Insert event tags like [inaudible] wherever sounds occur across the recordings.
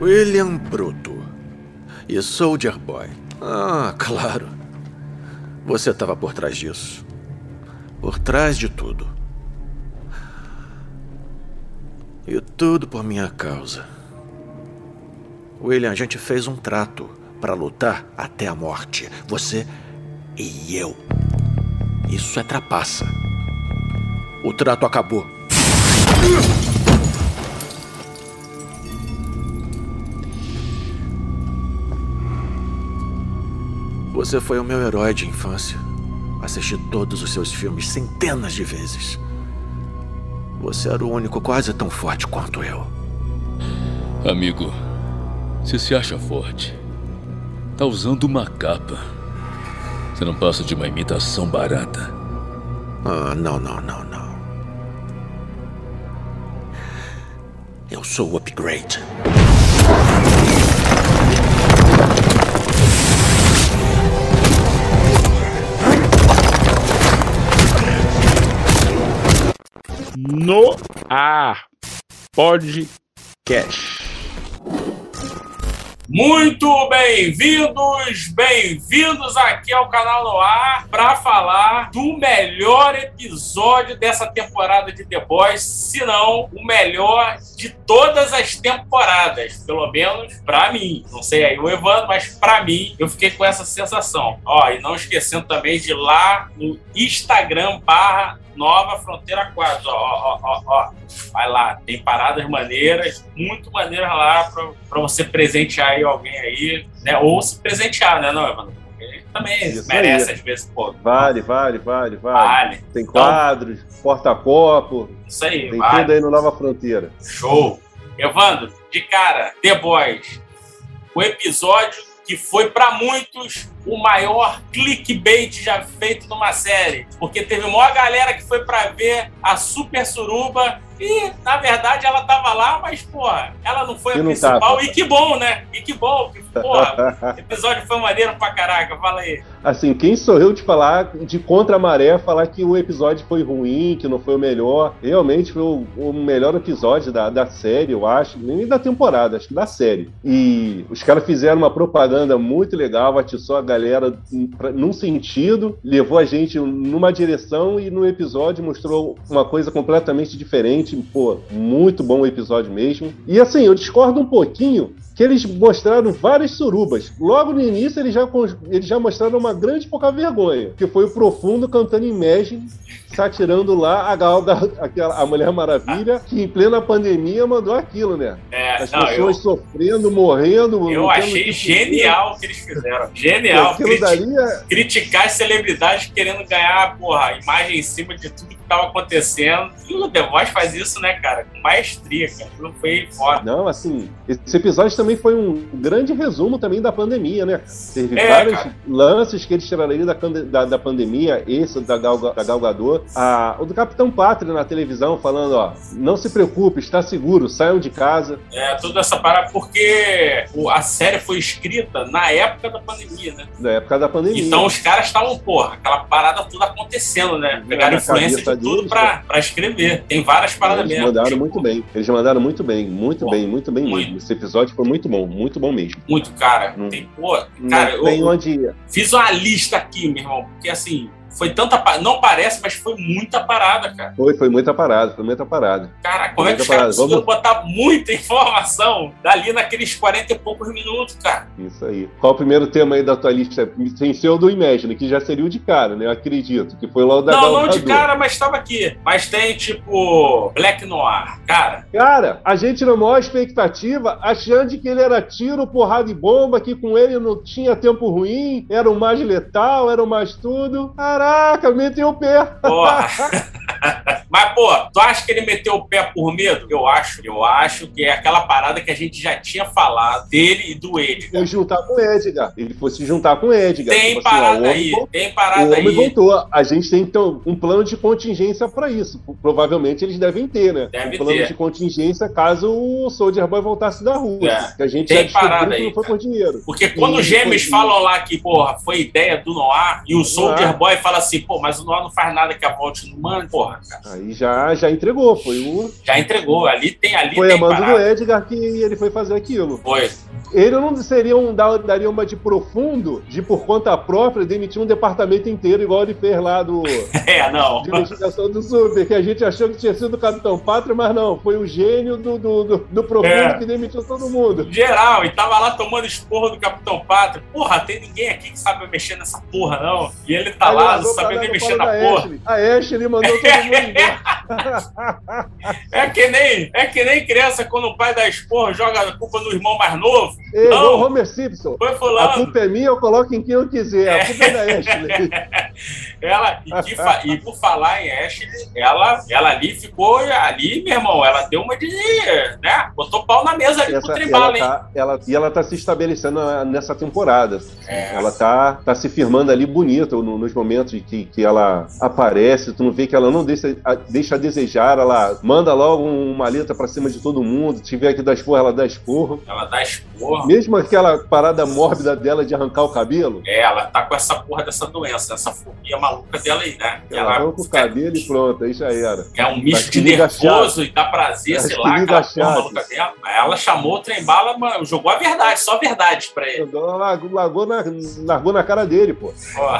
William Bruto. E Soldier Boy. Ah, claro. Você estava por trás disso. Por trás de tudo. E tudo por minha causa. William, a gente fez um trato para lutar até a morte. Você e eu. Isso é trapaça. O trato acabou. Você foi o meu herói de infância. Assisti todos os seus filmes centenas de vezes. Você era o único quase tão forte quanto eu. Amigo, você se acha forte. Tá usando uma capa. Você não passa de uma imitação barata. Ah, não, não, não, não. Eu sou o upgrade. No ar podcast. Muito bem-vindos, bem-vindos aqui ao canal no ar para falar do melhor episódio dessa temporada de The Boys, se não o melhor de todas as temporadas, pelo menos para mim. Não sei aí o Evandro, mas para mim eu fiquei com essa sensação. Ó, e não esquecendo também de ir lá no Instagram barra Nova Fronteira 4. Ó, ó, ó, ó, Vai lá, tem paradas maneiras, muito maneiras lá para você presentear aí alguém aí, né? Ou se presentear, né, não, Evandro? Porque também Isso merece, aí. às vezes, pô. Vale, vale, vale, vale. vale. Tem então, quadros, porta-copo. Isso aí, Tem vale. tudo aí no Nova Fronteira. Show. Evandro, de cara, The Boys. O episódio que foi para muitos o maior clickbait já feito numa série. Porque teve uma galera que foi para ver a Super Suruba e, na verdade, ela tava lá, mas, porra, ela não foi a principal. Tá, e que bom, né? E que bom. Que, porra, [laughs] o episódio foi maneiro pra caraca. Fala aí. Assim, quem sou eu de falar, de contra a maré, falar que o episódio foi ruim, que não foi o melhor. Realmente foi o, o melhor episódio da, da série, eu acho. Nem da temporada, acho que da série. E os caras fizeram uma propaganda muito legal, atiçou a galera num sentido, levou a gente numa direção e no episódio mostrou uma coisa completamente diferente realmente, pô, muito bom o episódio mesmo. E assim, eu discordo um pouquinho que eles mostraram várias surubas. Logo no início, eles já, eles já mostraram uma grande pouca vergonha, que foi o Profundo cantando Imagine, satirando lá a Gal, aquela, a Mulher Maravilha, que em plena pandemia mandou aquilo, né? É, As não, pessoas eu, sofrendo, morrendo. Eu achei genial o que eles fizeram. Genial. Criti é... Criticar as celebridades querendo ganhar, porra, imagem em cima de tudo estava acontecendo. E o The Voice faz isso, né, cara? Com maestria, cara. Não foi foda. Não, assim, esse episódio também foi um grande resumo também da pandemia, né? Teve é, vários cara. lances que eles tiraram da, da, da, pandemia, esse da, Gal, da Galgador, a, o do Capitão Pátria na televisão falando, ó, não se preocupe, está seguro, saiam de casa. É, toda essa parada, porque a série foi escrita na época da pandemia, né? Na época da pandemia. Então os caras estavam, porra, aquela parada toda acontecendo, né? Pegaram influência tudo pra, pra escrever. Tem várias paradas eles mesmo. Mandaram tipo... muito bem. Eles mandaram muito bem, muito bem, muito bem muito. mesmo. Esse episódio foi muito bom, muito bom mesmo. Muito, cara. Não, tem, pô, cara, tem eu, onde fiz uma lista aqui, meu irmão, porque assim, foi tanta. Não parece, mas foi muita parada, cara. Foi, foi muita parada, foi muita parada. Caraca, como é que os caras conseguiram botar muita informação dali naqueles 40 e poucos minutos, cara? Isso aí. Qual o primeiro tema aí da tua lista? Sem ser o do Imagine, que já seria o de cara, né? Eu acredito. Que foi lá o da Não, não de cara, mas estava aqui. Mas tem, tipo, Black Noir, cara. Cara, a gente na maior expectativa, achando que ele era tiro, porrada e bomba, que com ele não tinha tempo ruim, era o mais letal, era o mais tudo. Caraca Caraca, meteu o pé. Porra. [laughs] [laughs] Mas, pô, tu acha que ele meteu o pé por medo? Eu acho. Eu acho que é aquela parada que a gente já tinha falado dele e do Edgar. Foi juntar com o Edgar. Ele foi se juntar com o Edgar. Tem tipo parada assim, ó, aí. Voltou, tem parada o homem aí. voltou. A gente tem, então, um plano de contingência pra isso. Provavelmente eles devem ter, né? Deve um plano ter. de contingência caso o Soldier Boy voltasse da rua. É. Que a gente tem já parada aí, que não foi por dinheiro. Porque quando os gêmeos falam lá que, porra, foi ideia do Noir, e o Soldier Boy fala assim, pô, mas o Noir não faz nada que a volte no mano, porra, cara. Aí já, já entregou, foi o. Já entregou. Ali tem ali. Foi tem a mando do. Edgar que ele foi fazer aquilo. Foi. Ele não seria um, dar- daria uma de profundo, de por conta própria, demitir um departamento inteiro, igual ele fez lá do. [laughs] É, não. De investigação do Super, que a gente achou que tinha sido o Capitão Pátria, mas não, foi o gênio do, do, do, do Profundo É. que demitiu todo mundo. Geral, e tava lá tomando esporro do Capitão Pátria. Porra, tem ninguém aqui que sabe mexer nessa porra, não. E ele tá lá, não nem mexer na da porra. Ashley. A Ashley mandou todo mundo embora. [laughs] É que nem, é que nem criança quando o pai dá esporro joga a culpa no irmão mais novo. Ei, Não. Homer Simpson. Foi A fulano. culpa é minha, eu coloco em quem eu quiser. A culpa é da Ashley. [laughs] Ela, e, fa- e por falar em Ashley, ela, ela ali ficou ali, meu irmão, ela deu uma de. né? Botou pau na mesa ali pro Essa, tribala, ela hein? tá, ela, e ela tá se estabelecendo na- nessa temporada. É. Ela tá, tá se firmando ali bonita no- nos momentos que, que ela aparece. Tu não vê que ela não deixa a, deixa a desejar, ela manda logo uma letra pra cima de todo mundo. Se tiver que dar esporro, ela dá esporro. Ela dá esporro. Mesmo aquela parada mórbida dela de arrancar o cabelo, É, ela tá com essa porra dessa doença, essa fobia maluca dela aí, né? ela arranca o cabelo e pronto, aí já era. É um misto Tá de nervoso e dá prazer, Tá sei lá, aquela porra maluca dela. Ela chamou o trem bala, mano, jogou a verdade, só a verdade pra ele. Ela largou, largou na, largou na cara dele, pô.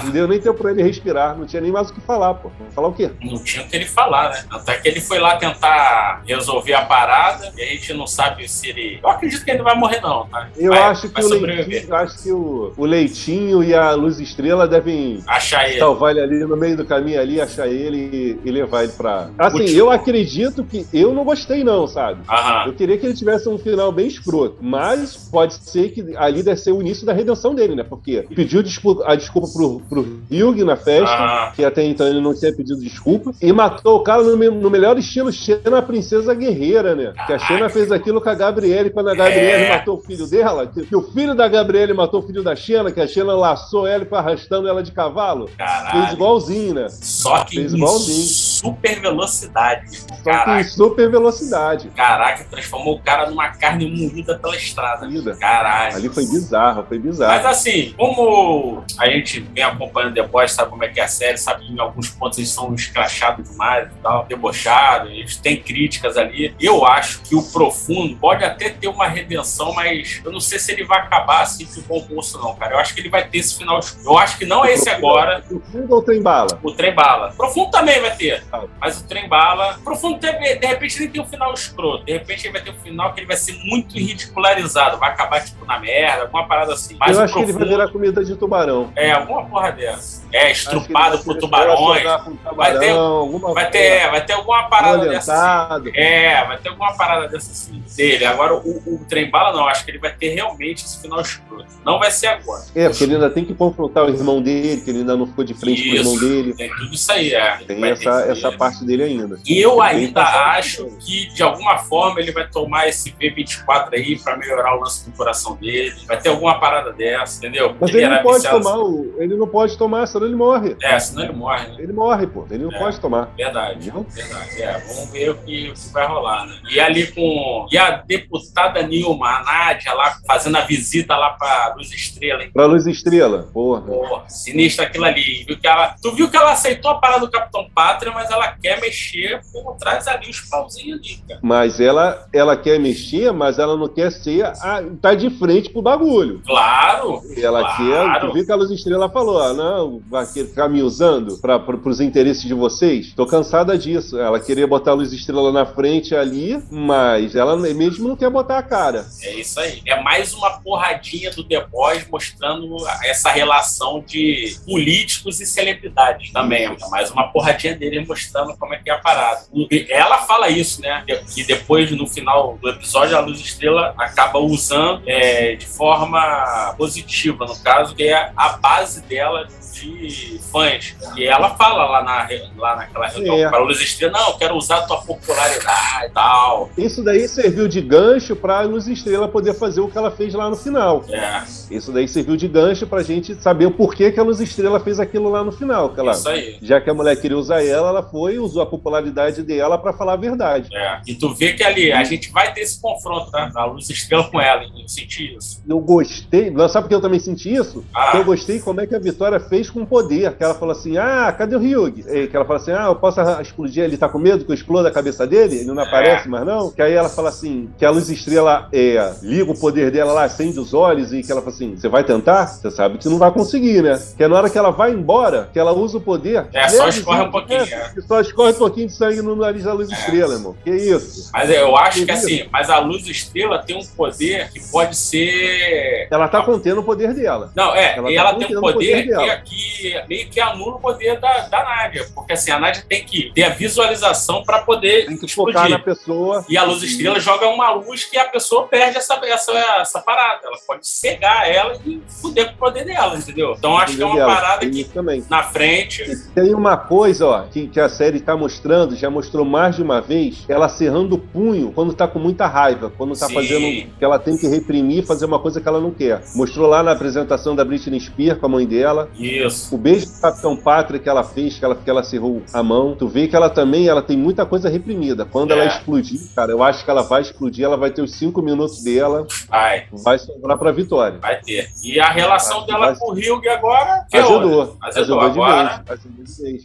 Não deu nem tempo pra ele respirar, não tinha nem mais o que falar, pô. Falar o quê? não tinha o que ele falar, né? Até que ele foi lá tentar resolver a parada e a gente não sabe se ele. Eu acredito que ele não vai morrer, não, tá? Eu Vai- acho vai que o sobreviver. Leitinho, eu acho que o, o Leitinho e a Luz Estrela devem Achar ele. salvar ele ali no meio do caminho ali, achar ele e, e levar ele pra. Assim, Último. eu acredito que. Eu não gostei, não, sabe? Aham. Eu queria que ele tivesse um final bem escroto. Mas pode ser que ali deve ser o início da redenção dele, né? Porque pediu a desculpa pro, pro Hugh na festa. Aham. Que até então ele não tinha pedido desculpa. E matou o cara no, no melhor estilo Xena, a princesa guerreira, né? Que a Xena fez aquilo com a Gabriele quando a Gabriele É. matou o filho dela. Que, que o filho da Gabriele matou o filho da Xena, que a Xena laçou ela e foi arrastando ela de cavalo. Fez Caralho. igualzinho, né? Só que Fez igualzinho. Super velocidade. Só Caraca. em super velocidade. Caraca, transformou o cara numa carne moída pela estrada. Caralho. Ali foi bizarro, foi Mas bizarro. assim, como a gente vem acompanhando The Boys, sabe como é que é a série, sabe que em alguns pontos eles são escrachados demais e tal, debochados, eles têm críticas ali. Eu acho que o Profundo pode até ter uma redenção, mas eu não sei se ele vai acabar assim de bom moço, não, cara. Eu acho que ele vai ter esse final. Eu acho que não é esse agora. O fundo ou trem bala? O trem bala. Profundo também vai ter. Mas o trem bala. Profundo, de repente, ele tem um final escroto. De repente, ele vai ter um final que ele vai ser muito ridicularizado. Vai acabar, tipo, na merda, alguma parada assim. Mas eu acho que ele vai Profundo- virar comida de tubarão. É, alguma porra dessa. É, estrupado por tubarões. tubarão, Vai ter- alguma Vai ter, vai ter alguma parada dessa assim. É, vai ter alguma parada dessa assim dele. Agora, o, o trem bala, não. Acho que ele vai ter realmente esse final escroto. Não vai ser agora. É, porque ele ainda tem que confrontar o irmão dele, que ele ainda não ficou de frente com o irmão Isso. dele. Tem tudo isso aí, é. Tem essa, essa parte dele ainda. E eu ainda acho que, de alguma forma, ele vai tomar esse V24 aí pra melhorar o lance do coração dele. Vai ter alguma parada dessa, entendeu? Mas ele era não pode tomar o. Ele não pode tomar, senão ele morre. É, senão ele morre, né? Ele morre, pô. Ele não É. pode tomar. Verdade. Verdade, é. Vamos ver o que, o que vai rolar, né? E ali com. E a deputada Nilma, a Nádia, lá fazendo a visita lá pra Luz Estrela, hein? Pra luz estrela, porra. Porra, sinistro aquilo ali. Viu que ela, tu viu que ela aceitou a parada do Capitão Pátria, mas ela quer mexer por trás ali os pauzinhos ali, cara. Mas ela, ela quer mexer, mas ela não quer ser. A, tá de frente pro bagulho. Claro! Ela Claro. quer. Tu viu que a luz estrela falou: ah, não, vai ficar me usando pra, pros interesses de vocês? Tô cansada disso. Ela queria botar a luz estrela na frente ali, mas ela mesmo não quer botar a cara. É isso aí. É mais uma porradinha do The Boys mostrando essa relação de políticos e celebridades também. É mais uma porradinha dele mostrando como é que é a parada. Ela fala isso, né? Que depois, no final do episódio, a Luz Estrela acaba usando é, de forma positiva, no caso, que é a base dela de fãs. E ela fala lá, na, lá naquela reunião É. para a Luz Estrela, não, eu quero usar a tua popularidade e tal. Isso daí serviu de gancho pra luz estrela poder fazer o que ela fez lá no final. É, Isso daí serviu de gancho pra gente saber o porquê que a luz estrela fez aquilo lá no final. Que ela, isso aí. já que a mulher queria usar ela, ela foi e usou a popularidade dela pra falar a verdade. É. E tu vê que ali a gente vai ter esse confronto, tá? A luz estrela com ela, eu senti isso. Eu gostei, sabe por que eu também senti isso? Ah. Eu gostei como é que a Vitória fez fez com poder, que ela falou assim, ah, cadê o Ryug? E que ela fala assim, ah, eu posso explodir, ele tá com medo que eu exploda a cabeça dele? Ele não aparece mais não? Que aí ela fala assim, que a luz estrela é, liga o poder dela lá, acende os olhos e que ela fala assim, você vai tentar? Você sabe que não vai conseguir, né? Que é na hora que ela vai embora, que ela usa o poder... É, só escorre um pouquinho, é, é. Só escorre um pouquinho de sangue no nariz da luz é. estrela, irmão. Que isso? Mas eu acho que, que assim, mas a luz estrela tem um poder que pode ser... Ela tá contendo o poder dela. Não, é, ela, e tá ela tem um poder, poder que, que, meio que anula o poder da, da Nádia, porque assim, a Nádia tem que ter a visualização para poder tem que explodir. focar na pessoa. E a luz estrela joga uma luz que a pessoa perde essa, essa, essa parada. Ela pode cegar ela e fuder com o poder dela, entendeu? Então acho que é uma dela. parada que também. na frente. Tem uma coisa, ó, que, que a série tá mostrando, já mostrou mais de uma vez, ela cerrando o punho quando tá com muita raiva, quando tá Sim. fazendo que ela tem que reprimir fazer uma coisa que ela não quer. Mostrou lá na apresentação da Britney Spears com a mãe dela. Isso. O beijo do Capitão Pátria que ela fez, que ela, que ela cerrou a mão. Tu vê que ela também ela tem muita coisa reprimida. Quando é. ela explodir, cara, eu acho que ela vai explodir, ela vai ter os cinco minutos dela. Vai. Vai sobrar pra vitória. Vai ter. E a relação dela vai... com o Ryug agora. Que ajudou. É ajudou. ajudou agora,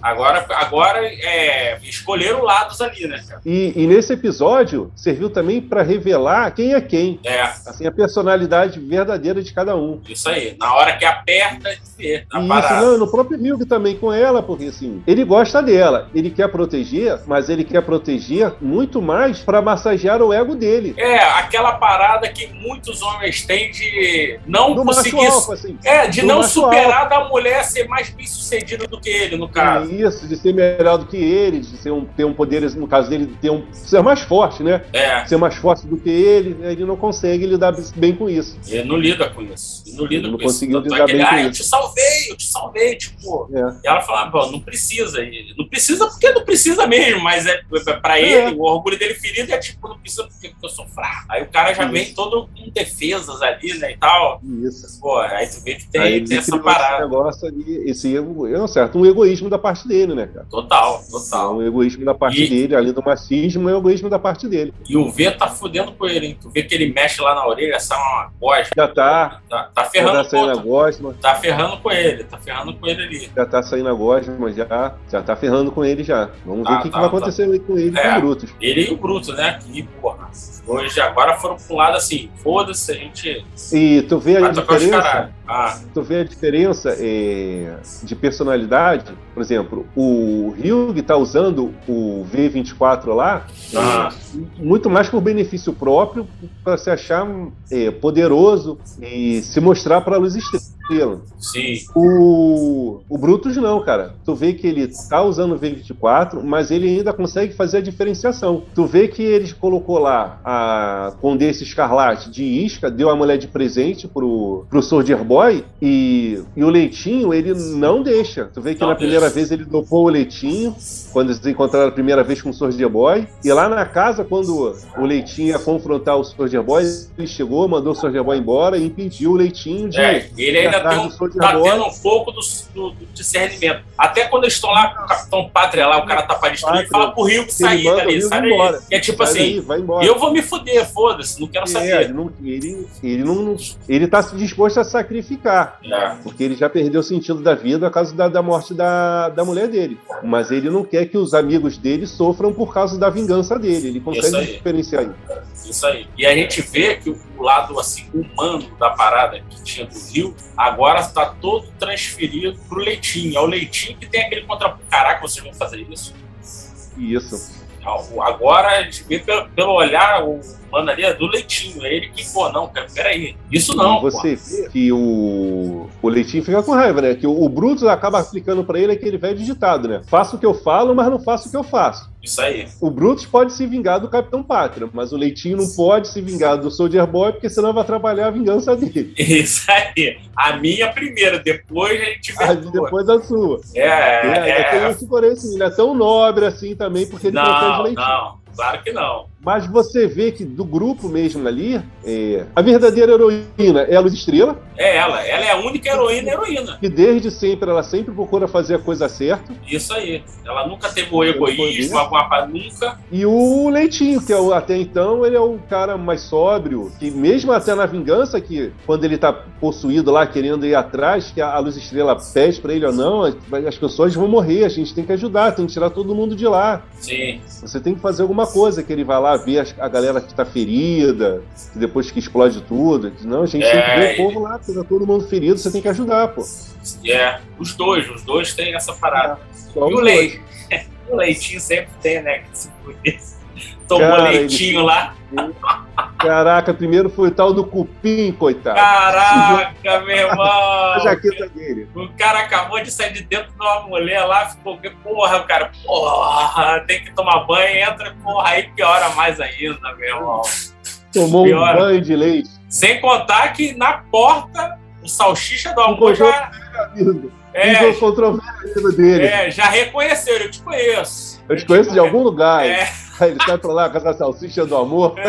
agora, agora é, escolheram lados ali, né, cara? E, e nesse episódio serviu também para revelar quem é quem. É. Assim, a personalidade verdadeira de cada um. Isso aí. Na hora que aperta, vê. Isso, não, no próprio Ryug também com ela, porque assim, ele gosta dela, ele quer proteger, mas ele quer proteger muito mais para massagear o ego dele. É, aquela parada que muitos homens têm de não do conseguir. Alfa, assim, é, de não superar alfa. da mulher ser mais bem sucedida do que ele, no caso. Isso, de ser melhor do que ele, de ser um, ter um poder, no caso dele, ter um, ser mais forte, né? É. Ser mais forte do que ele, ele não consegue lidar bem com isso. Ele não lida com isso. Ele não lida ele não com conseguiu isso. lidar bem com ah, isso. Eu te salvei, eu te salvei, tipo. É. E ela falava, não precisa. Não precisa porque não precisa mesmo, mas é, é pra é. ele, o orgulho dele ferido é tipo, não precisa porque eu sou fraco. Aí o cara já isso. vem todo com defesas ali, né, e tal. Isso. Pô, aí tu vê que tem, tem essa parada. Esse negócio ali, esse erro, é um certo, um egoísmo da parte dele, né, cara? Total, total. É um egoísmo da parte e... dele, além do machismo, é um egoísmo da parte dele. E o V tá fudendo com ele, hein? Tu vê que ele mexe lá na orelha, essa é uma gosma. Já tá. Tá, tá ferrando tá a gosma. Tá ferrando com ele, tá ferrando com ele ali. Já tá saindo a gosma, já, já tá ferrando com ele já. Vamos ver o que, tá, que vai tá. acontecer com ele é, com o Brutus. Ele e o Brutus, né? Que, porra, hoje agora foram pro lado assim, foda-se, a gente. E tu vê a diferença. Ah. Tu vê a diferença é, de personalidade, por exemplo, o Ryug tá usando o V24 lá ah. é, muito mais por benefício próprio, para se achar é, poderoso e se mostrar para a luz estrela. Sim. O, o Brutus não, cara. Tu vê que ele tá usando o V24, mas ele ainda consegue fazer a diferenciação. Tu vê que ele colocou lá a Condessa Escarlate de isca, deu a mulher de presente pro, pro Soldier Boy e, e o Leitinho ele não deixa. Tu vê que não na primeira vez ele dopou o Leitinho, quando eles encontraram a primeira vez com o Soldier Boy. E lá na casa, quando o Leitinho ia confrontar o Soldier Boy, ele chegou, mandou o Soldier Boy embora e impediu o Leitinho de. É, ele ainda tem um, tá tendo um pouco do, do, do, discernimento. Até quando eles estão lá com o Capitão Pátria lá, o cara tá pra destruir, ele fala pro Rio que sair dali, sai daí. é tipo sai assim, daí, eu vou me fuder, foda-se, não quero é, saber. Ele, não, ele, ele, não, ele tá disposto a sacrificar. É. Porque ele já perdeu o sentido da vida por causa da, da morte da, da mulher dele. Mas ele não quer que os amigos dele sofram por causa da vingança dele. Ele consegue diferenciar isso. Isso aí. E a gente vê que o lado assim humano da parada que tinha do Rio, agora está todo transferido pro Leitinho. É o Leitinho que tem aquele contra. Caraca, vocês vão fazer isso? Isso. Agora a gente vê pelo, pelo olhar o mano ali é do Leitinho. É ele que, pô, não, cara, peraí. Isso não. E você vê que o, o Leitinho fica com raiva, né? Que o, o Brutus acaba aplicando para ele aquele velho digitado, né? Faço o que eu falo, mas não faço o que eu faço. Isso aí. O Brutus pode se vingar do Capitão Pátria, mas o Leitinho não pode se vingar do Soldier Boy, porque senão vai atrapalhar a vingança dele. [laughs] Isso aí. A minha primeiro, depois a gente vê. A depois a sua. É, é. é, é. Tem esse assim, ele é tão nobre assim também, porque ele não, protege o Leitinho. Não, claro que não. Mas você vê que do grupo mesmo ali, é, a verdadeira heroína é a Luz Estrela. É ela, ela é a única heroína heroína. Que desde sempre, ela sempre procura fazer a coisa certa. Isso aí. Ela nunca teve o egoísmo, coisa, nunca. E o Leitinho, que é o, até então ele é o cara mais sóbrio, que mesmo até na vingança, que quando ele tá possuído lá, querendo ir atrás, que a, a Luz Estrela pede pra ele ou não, as pessoas vão morrer, a gente tem que ajudar, tem que tirar todo mundo de lá. Sim. Você tem que fazer alguma coisa, que ele vai lá ver a galera que tá ferida, que depois que explode tudo. Não, a gente é, tem que ver o povo lá, tá todo mundo ferido, você tem que ajudar, pô. É, os dois, os dois têm essa parada. É, e o leite, [laughs] o leitinho sempre tem, né? Tomou Cara, leitinho ele... lá. Caraca, primeiro foi o tal do cupim, coitado. Caraca, meu [laughs] irmão. A jaqueta dele. O cara acabou de sair de dentro de uma mulher lá, ficou, porra, o cara, porra, tem que tomar banho, entra, porra, aí piora mais ainda, meu irmão. Tomou piora. um banho de leite. Sem contar que na porta, o salsicha do almoço já... É, dele. É, já reconheceu, eu te conheço. Eu te conheço de algum lugar. É. [laughs] Ele sai pra lá com a salsicha do amor. [laughs]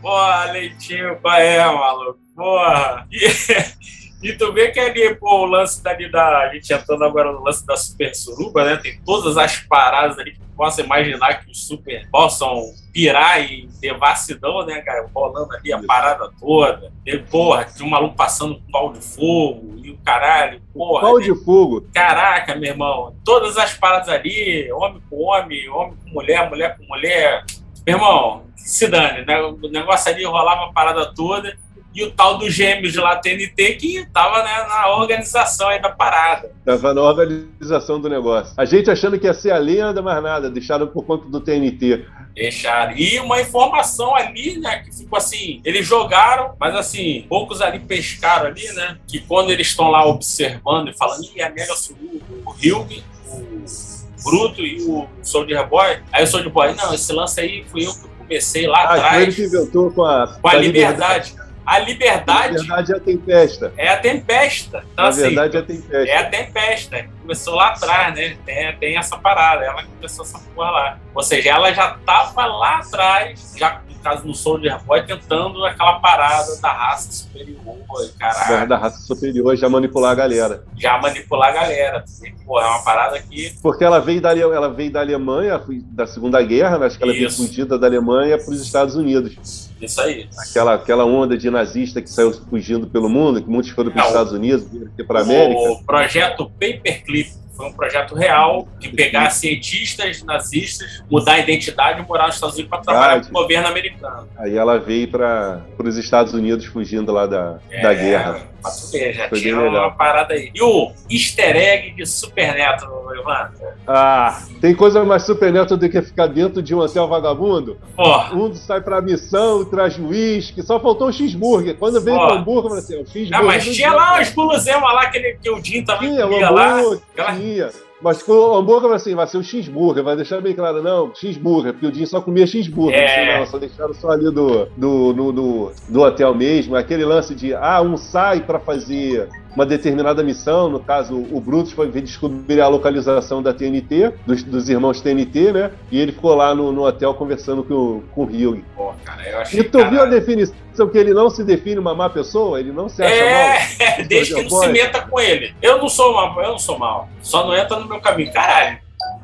Porra, leitinho, qual é, maluco? Porra. E, [laughs] e tu vê que ali, pô, o lance dali da. A gente entrando agora no lance da Super Suruba, né? Tem todas as paradas ali que possa imaginar que os super possam pirar e devassidão, né, cara? Rolando ali a parada toda. E, porra, tinha um maluco passando com pau de fogo e o caralho, porra. Pau né? de fogo. Caraca, meu irmão. Todas as paradas ali, homem com homem, homem com mulher, mulher com mulher. Meu irmão, se dane, né? O negócio ali rolava a parada toda e o tal do Gêmeos lá TNT que estava né, na organização aí da parada. Estava na organização do negócio. A gente achando que ia ser a lenda, mas nada, deixaram por conta do TNT. Deixaram. E uma informação ali, né, que ficou assim, eles jogaram, mas assim, poucos ali pescaram ali, né, que quando eles estão lá observando e falando, ih, a Mega subiu, o Hilg, o Bruto e o Soldier Boy, aí o Soldier Boy, não, esse lance aí fui eu que comecei lá ah, atrás. Foi ele que inventou com a, com a, liberdade. liberdade. A liberdade. Na verdade é a tempesta. É a tempesta. Então, Na assim, verdade é a tempesta. É a tempesta. Começou lá atrás, né? Tem, tem essa parada. Ela começou essa porra lá. Ou seja, ela já tava lá atrás, já no caso no Soldier Boy, tentando aquela parada da raça superior, caralho. Da raça superior, já manipular a galera. Já manipular a galera. Pô, é uma parada que. Porque ela veio da, ela veio da Alemanha, da Segunda Guerra, né? acho que ela veio fugida da Alemanha para os Estados Unidos. Isso aí. Aquela, aquela onda de nazista que saiu fugindo pelo mundo, que muitos foram para os Estados Unidos, para a América. O projeto Paperclip sleep. Foi um projeto real de pegar cientistas nazistas, mudar a identidade e morar nos Estados Unidos para trabalhar com o governo americano. Aí ela veio para os Estados Unidos fugindo lá da, é, da guerra. Ver, já foi tinha uma parada aí. E o easter egg de Super Neto, Evandro? Ah, tem coisa mais Super Neto do que ficar dentro de um hotel vagabundo? Oh. Um sai pra missão, traz uísque, só faltou o cheeseburger. Quando veio oh. o hambúrguer, eu falei assim, o cheeseburger... Ah, mas tinha lá umas guloseimas lá que, ele, que o Jim também tinha, comia lá. Aquela... Tinha. Mas o hambúrguer assim, vai ser o cheeseburger, vai deixar bem claro, não, cheeseburger, porque o Jim só comia cheeseburger, é. não, só deixaram só ali do, do, do, do, do hotel mesmo, aquele lance de, ah, um sai para fazer uma determinada missão, no caso o Brutus foi descobrir a localização da TNT, dos, dos irmãos TNT, né? E ele ficou lá no, no hotel conversando com, com o Hugh. Pô, cara, eu achei, e tu viu a definição que ele não se define uma má pessoa? Ele não se acha é, mal? É, [laughs] desde que não se meta com ele. Eu não sou mal, eu não sou mal. Só não entra no meu caminho. Caralho.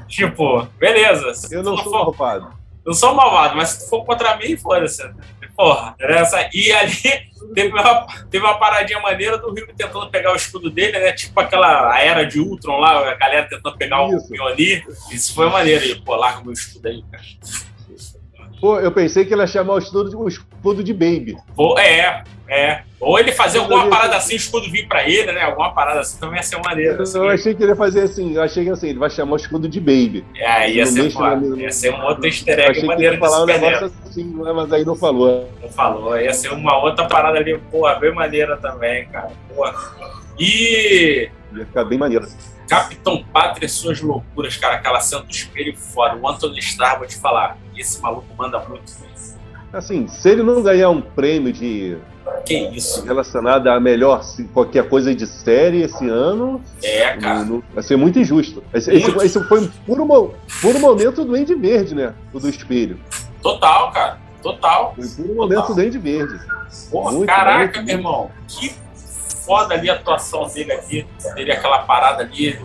Tipo, beleza. Eu não, sou malvado. Não sou malvado, mas se tu for contra mim, foda-se. Porra, essa. E ali [laughs] teve uma, teve uma paradinha maneira do Rio tentando pegar o escudo dele, né? Tipo aquela era de Ultron lá, a galera tentando pegar Isso. o Mjolnir. Isso foi maneiro. Ele, pô, larga o meu escudo aí, cara. Pô, eu pensei que ele ia chamar o escudo de, o escudo de Baby. Pô, é, é. Ou ele fazer alguma parada assim, o escudo vir pra ele, né? Alguma parada assim também ia ser maneiro. Assim. Eu achei que ele ia fazer assim, eu achei que assim, ele vai chamar o escudo de Baby. É, ia ser, ia ser um outro easter egg maneiro que ia falar um negócio assim, né, mas aí não falou. Não falou, ia ser uma outra parada ali, pô, bem maneira também, cara. Pô. E. Ia ficar bem maneiro. Capitão Pátria e suas loucuras, cara. Aquela cena do espelho fora. O Anthony Starr, vou te falar, esse maluco manda muito. Assim, se ele não ganhar um prêmio de Que isso. relacionado a melhor qualquer coisa de série esse ano, É, cara. não- vai ser muito injusto. Esse, Muito. esse foi um puro, mo- puro momento do Andy Verde, né? O do espelho. Total, cara. Total. Foi um puro momento Total. do Andy Verde. Porra, Muito, caraca, muito, meu irmão. Que foda ali a atuação dele aqui. Dele, aquela parada ali.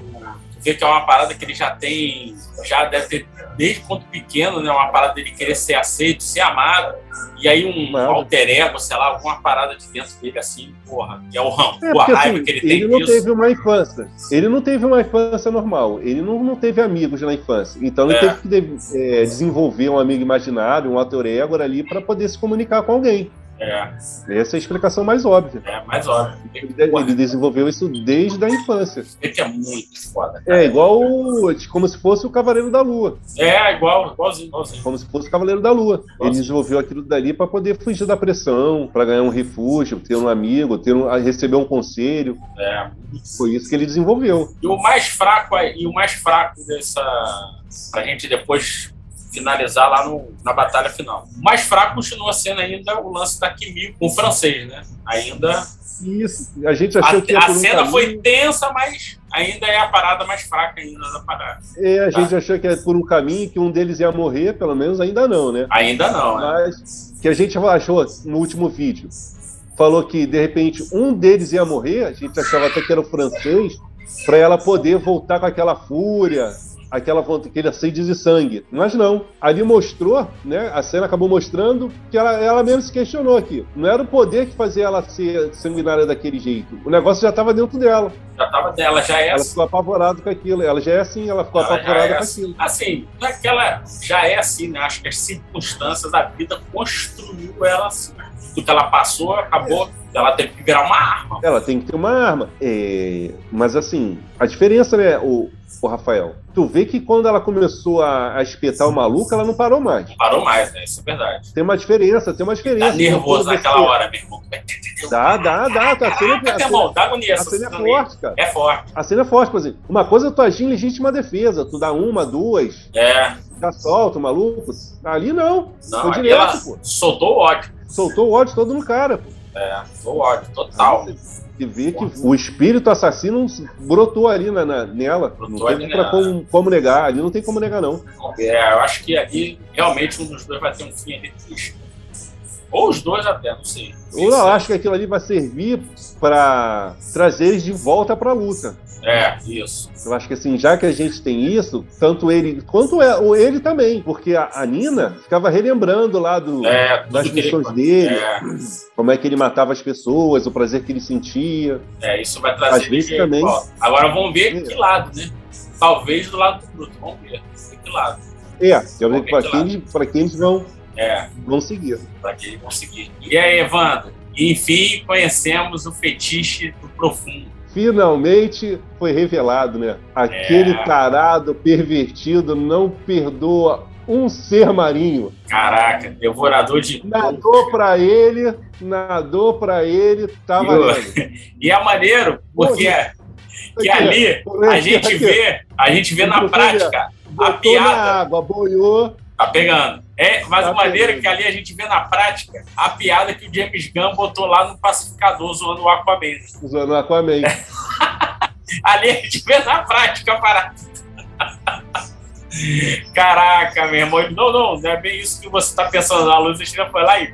Vê que é uma parada que ele já tem. Já deve ter, desde quando pequeno, né? Uma parada dele querer ser aceito, ser amado. E aí um Nada. alter ego, sei lá, alguma parada de dentro dele assim, porra. Que é o [laughs] É, rancor, a porque raiva assim, que ele tem ele não disso. teve uma infância. Ele não teve uma infância normal. Ele não, não teve amigos na infância. Então ele É. teve que é, desenvolver um amigo imaginário, um alter ego ali, para poder se comunicar com alguém. É, Essa é a explicação mais óbvia. é mais óbvio. Ele, ele desenvolveu isso desde a infância. Ele que é muito foda. cara. É igual como se fosse o Cavaleiro da Lua. É, igual, igualzinho, igualzinho. Como se fosse o Cavaleiro da Lua. Ele Nossa. desenvolveu aquilo dali para poder fugir da pressão, para ganhar um refúgio, ter um amigo, ter um, receber um conselho. É, Foi isso que ele desenvolveu. E o mais fraco e o mais fraco dessa pra gente depois finalizar lá no, na batalha final. O mais fraco continua sendo ainda o lance da Kimi com o francês, né? Ainda Isso. A gente a, achou que a por um cena caminho- foi tensa, mas ainda é a parada mais fraca ainda da parada. É, a Tá. gente achou que ia por um caminho que um deles ia morrer, pelo menos ainda não, né? Ainda não, né? Mas que a gente achou no último vídeo. Falou que de repente um deles ia morrer, a gente achava até que era o francês, para ela poder voltar com aquela fúria, aquela aquele sede de sangue. Mas não. Ali mostrou, né? A cena acabou mostrando que ela, ela mesmo se questionou aqui. Não era o poder que fazia ela ser sanguinária daquele jeito. O negócio já estava dentro dela. Já tava dela, já é Ela assim. ficou apavorada com aquilo. Ela já é assim, ela ficou Ela apavorada é com assim. aquilo. Assim, não é que ela já é assim, né? Acho que as circunstâncias da vida construiu ela assim. Tudo que ela passou, acabou. Ela teve que virar uma arma. Ela tem que ter uma arma. É, Mas assim, a diferença, né, o, o Rafael? Tu vê que quando ela começou a, a espetar o maluco, ela não parou mais. Não parou mais, né? Isso é verdade. Tem uma diferença, tem uma diferença. Tá nervoso naquela você- hora, meu irmão. Dá, dá, dá. Tá, a cena, a cena, dá agonia a cena é forte, cara. É forte. A cena é forte, por exemplo. Uma coisa é tu agir em legítima defesa. Tu dá uma, duas, É. dá solta o maluco. Ali não. Não, Foi direto, pô. soltou o ódio. Soltou o ódio todo no cara, pô. É, soltou o ódio, total. E vê que o espírito assassino brotou ali na, na- nela. Brotou não tem pra como, como negar. Ali não tem como negar, não. É, eu acho que ali realmente um dos dois vai ter um fim ali triste. Ou os dois até, não sei. Eu acho que aquilo ali vai servir pra trazer eles de volta pra luta. É, isso. Eu acho que assim, já que a gente tem isso, tanto ele quanto é, o ele também, porque a, a Nina ficava relembrando lá do, É, das que ele- dele, É, como é que ele matava as pessoas, o prazer que ele sentia. é, isso vai trazer. Às vezes ele- também. ó, agora vamos ver que lado, né? Talvez do lado do Bruto. Vamos ver. De que lado. É, ver quem, eles, pra quem eles vão, É, vão seguir. para ele conseguir. E aí, Evandro? Enfim, conhecemos o fetiche do profundo. Finalmente foi revelado, né? Aquele É. tarado pervertido não perdoa um ser marinho. Caraca, devorador de. Nadou pra ele, nadou pra ele, tá E. [laughs] E é maneiro, porque que ali a gente vê, a gente vê na prática a Botou na piada. água, boiou. Tá pegando. É, mas Tá é pegando. que ali a gente vê na prática a piada que o James Gunn botou lá no pacificador zoando o Aquaman. usando o Aquaman. [laughs] Ali a gente vê na prática a parada. [laughs] Caraca, meu irmão. Não, não, não é bem isso que você tá pensando. A luz foi lá e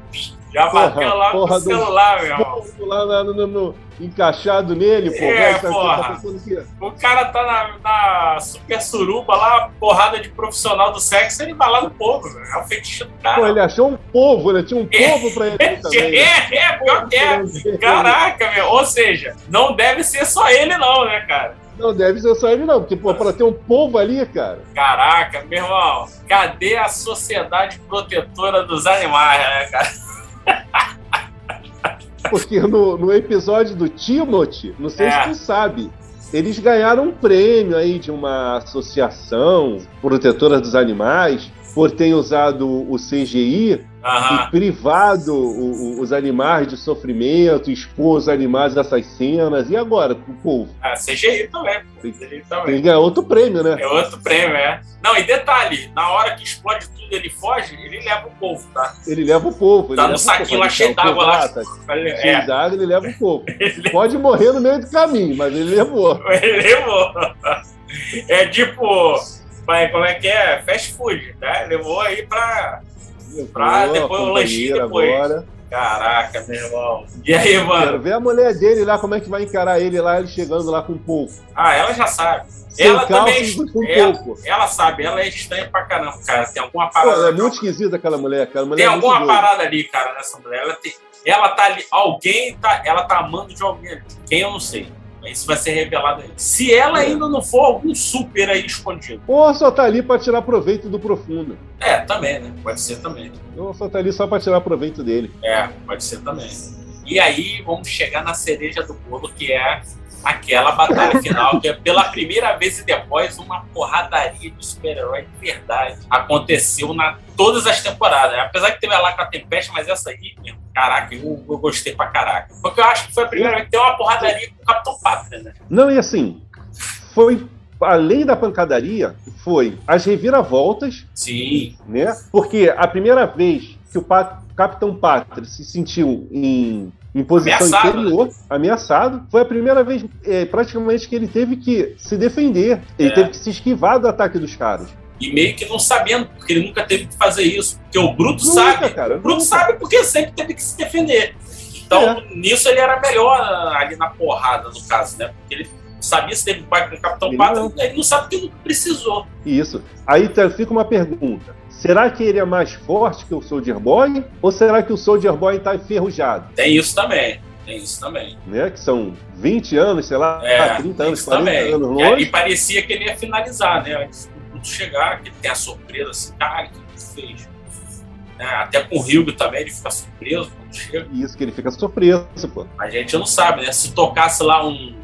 já Porra, bateu lá porra no do- celular, meu irmão. Lá no, no- no- encaixado nele, pô. É, velho, tá- porra. tá O cara tá na, na super suruba lá, porrada de profissional do sexo, ele vai lá no povo, velho. É o fetiche do cara. Pô, ele achou um povo, né? Tinha um povo pra ele ali [laughs] também. né? É, é, pior que é. Caraca, meu. Ou seja, não deve ser só ele, não, né, cara? Não deve ser só ele, não, porque, pô, pra ter um povo ali, cara. Caraca, meu irmão. Cadê a sociedade protetora dos animais, né, cara? Porque no, no episódio do Timothy, não sei É. se tu sabe, eles ganharam um prêmio aí de uma associação protetora dos animais. Por ter usado o CGI Aham. e privado o- o- os animais de sofrimento, expor os animais dessas cenas. E agora, o povo? Ah, CGI também. CGI ganhar outro prêmio, né? É outro prêmio, é. Não, e detalhe, na hora que explode tudo ele foge, ele leva o povo, tá? Ele leva o povo. Tá no saquinho lá cheio d'água lá. tá Cheio [laughs] é, d'água, ele leva o povo. [laughs] ele, Pode morrer no meio do caminho, mas ele levou. [laughs] ele levou. É tipo, vai, como é que é? Fast food, né? Levou aí pra. Pra Levou, depois o lanchinho depois. Agora. Caraca, meu irmão. E aí, Quero mano? ver a mulher dele lá, como é que vai encarar ele lá, ele chegando lá com o povo. Ah, ela já sabe. Sem Ela também- e com ela- pouco. Ela sabe, ela é estranha pra caramba, cara. Tem alguma Pô, parada. ela é muito esquisita aquela mulher. Aquela mulher Tem é alguma doida. parada ali, cara, nessa mulher. Ela, tem, ela tá ali. Alguém tá. Ela tá amando de alguém ali. Quem eu não sei. Isso vai ser revelado aí. Se ela É. ainda não for algum super aí escondido. Ou só tá ali pra tirar proveito do profundo. É, também, né? Pode ser também. Ou só tá ali só pra tirar proveito dele. É, pode ser também. E aí vamos chegar na cereja do bolo, que é aquela batalha final, que é pela primeira vez e depois uma porradaria de super-herói de verdade. Aconteceu na todas as temporadas. Apesar que teve lá com a Tempeste, mas essa aí, meu, caraca, eu, eu gostei pra caraca. Porque eu acho que foi a primeira vez que tem uma porradaria com o Capitão Pátria, né? Não, e assim, foi. Além da pancadaria, foi as reviravoltas, Sim, né? Porque a primeira vez que o Pa- Capitão Pátria se sentiu em, em posição Ameaçado, né? inferior, ameaçado, foi a primeira vez é, praticamente que ele teve que se defender. Ele É. teve que se esquivar do ataque dos caras. e meio que não sabendo, porque ele nunca teve que fazer isso. Porque o Bruto Nunca, sabe. cara, o Bruto nunca. sabe porque sempre teve que se defender. Então, nisso ele era melhor ali na porrada, no caso, né? Porque ele sabia se teve pai com o Capitão não. ele não sabe porque não precisou. Isso. Aí fica uma pergunta. Será que ele é mais forte que o Soldier Boy? Ou será que o Soldier Boy tá enferrujado? Tem isso também. Tem isso também. Né? Que são 20 anos, sei lá, É, 30 anos, isso 40 também. anos E, longe. parecia que ele ia finalizar, né? Antes do Bruto chegar, que ele tem a surpresa assim, cara, o que ele fez? Né? Até com o Ryugo também, ele fica surpreso quando chega. Isso, que ele fica surpreso, pô. A gente não sabe, né? Se tocasse lá um,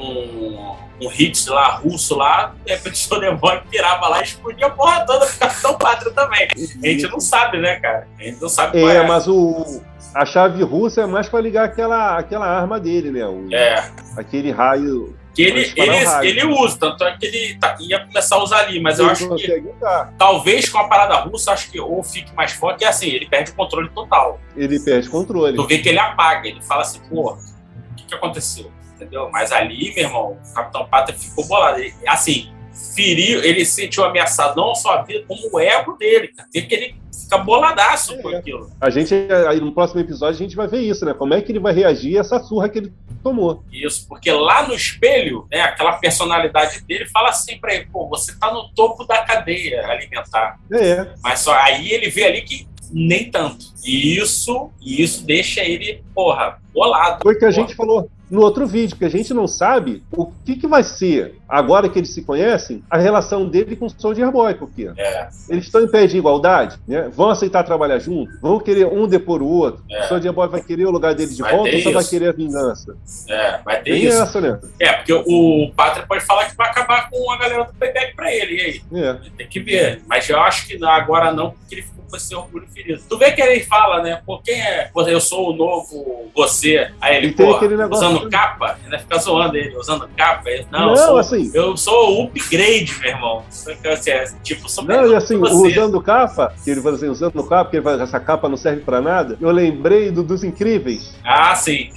um, um hit lá russo lá, de repente o Sonemone [laughs] pirava lá e explodia a porra toda pro Capitão Pátria também. A gente não sabe, né, cara? A gente não sabe qual É, é. mas o, a chave russa é mais pra ligar aquela, aquela arma dele, né? O- É, Aquele raio. que ele, ele, o raio. ele usa, tanto é que ele tá- ia começar a usar ali, mas eu ele acho que usar. talvez com a parada russa, acho que ou fique mais forte, e assim, ele perde o controle total. Ele perde controle. Tu vê que ele apaga, ele fala assim, pô, o que, que aconteceu? Entendeu? Mas ali, meu irmão, o Capitão Pátria ficou bolado. Ele, assim, feriu, ele se sentiu ameaçado não só a vida, como o ego dele. cara. Tem que ele fica boladaço com É. aquilo. A gente, aí no próximo episódio, a gente vai ver isso, né? Como é que ele vai reagir a essa surra que ele tomou. Isso, porque lá no espelho, né, aquela personalidade dele fala assim pra ele, pô, você tá no topo da cadeia alimentar. É, Mas só aí ele vê ali que nem tanto. E isso, e isso deixa ele, porra, bolado. foi o que a gente falou no outro vídeo, que a gente não sabe o que, que vai ser, agora que eles se conhecem, a relação dele com o Soldier Boy, porque É, eles estão em pé de igualdade, né? Vão aceitar trabalhar junto? Vão querer um depor o outro? É. O Soldier Boy vai querer o lugar dele de Vai volta ou só vai querer a vingança? é, vai ter Tem isso. essa, né? É, porque o Pátria pode falar que vai acabar com a galera do payback pra ele, e aí? É. Tem que ver. Mas eu acho que agora não, porque ele ficou com esse orgulho ferido. Tu vê que ele fala, né? Pô, quem é? Eu sou o novo você. Aí ele, pô, usando também. capa, ainda fica zoando ele, usando capa. Ele, não, Não, eu, sou, assim- eu sou o upgrade, meu irmão. Que assim, é, tipo, sou Não, e que assim, usando capa, que ele fala assim, usando capa, que ele fala, essa capa não serve pra nada, eu lembrei do, dos Incríveis, Ah, sim.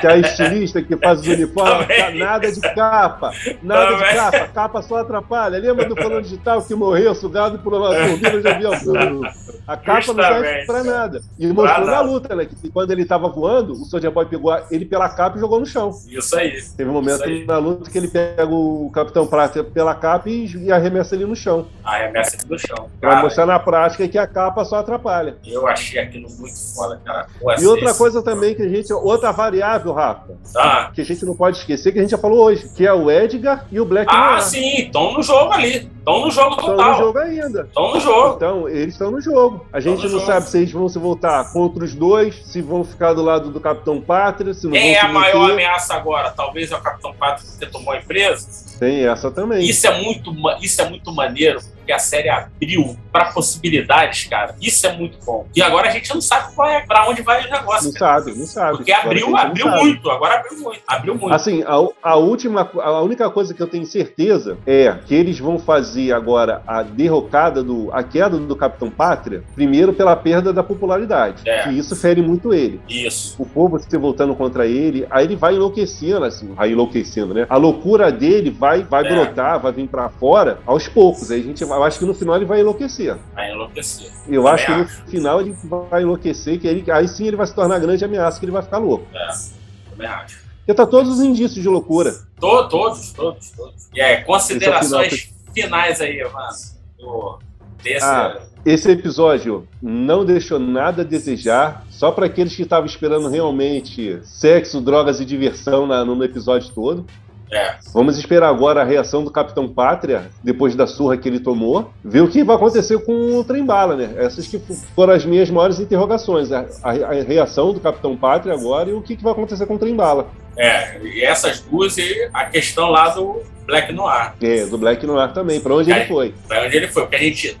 que é a estilista que faz os uniformes, nada de capa, nada Também. de capa, capa só atrapalha. Lembra do fulano digital que morreu sugado por uma turbina de avião? [laughs] A capa não serve Justamente. pra nada. E mostrou na luta, né? Que quando ele tava voando, o Soldier Boy pegou ele pela capa e jogou no chão. Isso aí. Teve um momento na luta que ele pega o Capitão Prata pela capa e, arremessa ele no chão. A remessa aqui do chão. Pra Cara, mostrar na prática que a capa só atrapalha. eu achei aquilo muito foda, cara. Pô, E outra coisa também que a gente. Outra variável, Rafa, Ah, que a gente não pode esquecer, que a gente já falou hoje, que é o Edgar e o Black ah Noir. sim, estão no jogo ali. Estão no jogo Estão no total. jogo ainda. Estão no jogo. Então, eles estão no jogo. A gente no não jogo. sabe se eles vão se voltar contra os dois, se vão ficar do lado do Capitão Se não Quem é a maior ameaça agora? Talvez é o Capitão Pátria que tomou a empresa. Tem essa também. Isso é muito, isso é muito maneiro, que a série abriu para possibilidades, cara. Isso é muito bom. E agora a gente não sabe é, pra onde vai o negócio. Não cara. sabe, não sabe. Porque abriu, abriu muito, agora abriu muito. Abriu muito. Assim, a, a última, a única coisa que eu tenho certeza é que eles vão fazer agora a derrocada do. a queda do Capitão Pátria, primeiro pela perda da popularidade. É. Que isso fere muito ele. Isso. O povo se voltando contra ele, aí ele vai enlouquecendo, assim, vai enlouquecendo, né? A loucura dele vai, vai é. brotar, vai vir para fora aos poucos. Aí a gente, eu acho que no final ele vai enlouquecer. Vai enlouquecer. Eu acho que no final ele vai enlouquecer, que ele, aí sim ele vai se tornar grande ameaça, que ele vai ficar louco. É, também acho. Porque tá todos os indícios de loucura. Tô, todos, todos, todos. E é, considerações esse é finais aí, mano. Desse... Ah, esse episódio não deixou nada a desejar, só para aqueles que estavam esperando realmente sexo, drogas e diversão na, no episódio todo. É. Vamos esperar agora a reação do Capitão Pátria, depois da surra que ele tomou, ver o que vai acontecer com o Trembala, né? Essas que foram as minhas maiores interrogações. A, a, a reação do Capitão Pátria agora e o que, que vai acontecer com o Trembala. É, e essas duas e a questão lá do Black Noir. É, do Black Noir também, pra onde ele foi. Pra onde ele foi, porque a gente,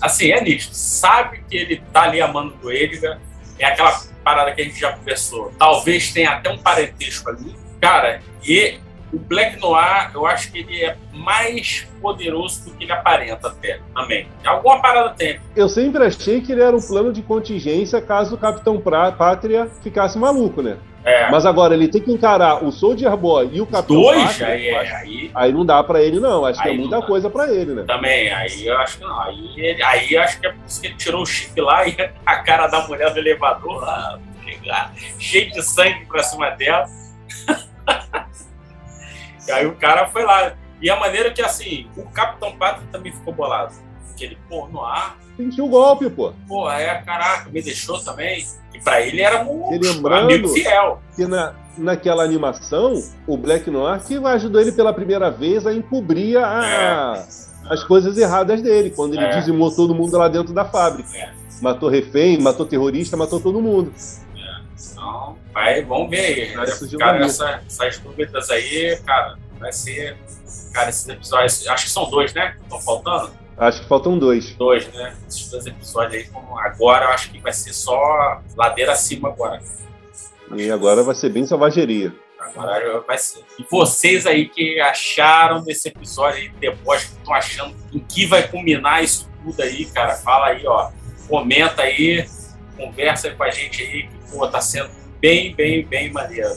assim, é nítido, sabe que ele tá ali amando do Edgar, é aquela parada que a gente já conversou. Talvez tenha até um parentesco ali. Cara, e o Black Noir, eu acho que ele é mais poderoso do que ele aparenta até, também. Alguma parada tem. Eu sempre achei que ele era um plano de contingência caso o Capitão Pátria ficasse maluco, né? É. Mas agora ele tem que encarar o Soldier Boy e o Capitão Dois? Pátria. Aí, é, aí, aí não dá pra ele, não. Acho que é muita coisa pra ele, né? Também, aí eu acho que não. Aí, ele, aí acho que é por isso que ele tirou o chip lá e [laughs] a cara da mulher do elevador lá, cheio de sangue pra cima dela. Aí o cara foi lá. E a maneira que, assim, o Capitão Pátria também ficou bolado. Porque ele, pô, no ar. Sentiu o golpe, pô. Pô, é, caraca, me deixou também. E pra ele era um amigo fiel. Que na, naquela animação, o Black Noir que ajudou ele pela primeira vez a encobrir a, é. as coisas erradas dele, quando ele é. dizimou todo mundo lá dentro da fábrica. É. Matou refém, matou terrorista, matou todo mundo. Então, vai, vamos ver aí. Cara, essa, essas dúvidas aí, cara, vai ser. Cara, esses episódios. Acho que são dois, né? Estão faltando? Acho que faltam dois. Dois, né? Esses dois episódios aí, como agora, eu acho que vai ser só ladeira acima agora. E agora vai ser bem selvageria. Agora vai ser. E vocês aí que acharam desse episódio aí, depois que estão achando em que vai culminar isso tudo aí, cara, fala aí, ó. Comenta aí, conversa aí com a gente aí, que pô, tá sendo bem, bem, bem maneiro.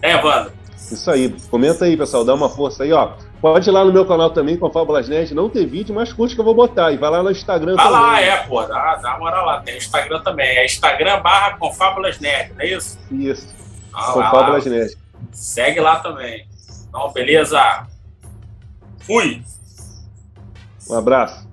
É, Wanda? Isso aí. Comenta aí, pessoal. Dá uma força aí, ó. Pode ir lá no meu canal também, com Fábulas Nerd. Não tem vídeo, mas curte que eu vou botar. E vai lá no Instagram vai também. Vai lá, é, pô. Dá, dá uma moral lá. Tem Instagram também. É Instagram barra Confábulas Nerd, não é isso? Isso. Ah, Confábulas Nerd. Segue lá também. Então, beleza? Fui. Um abraço.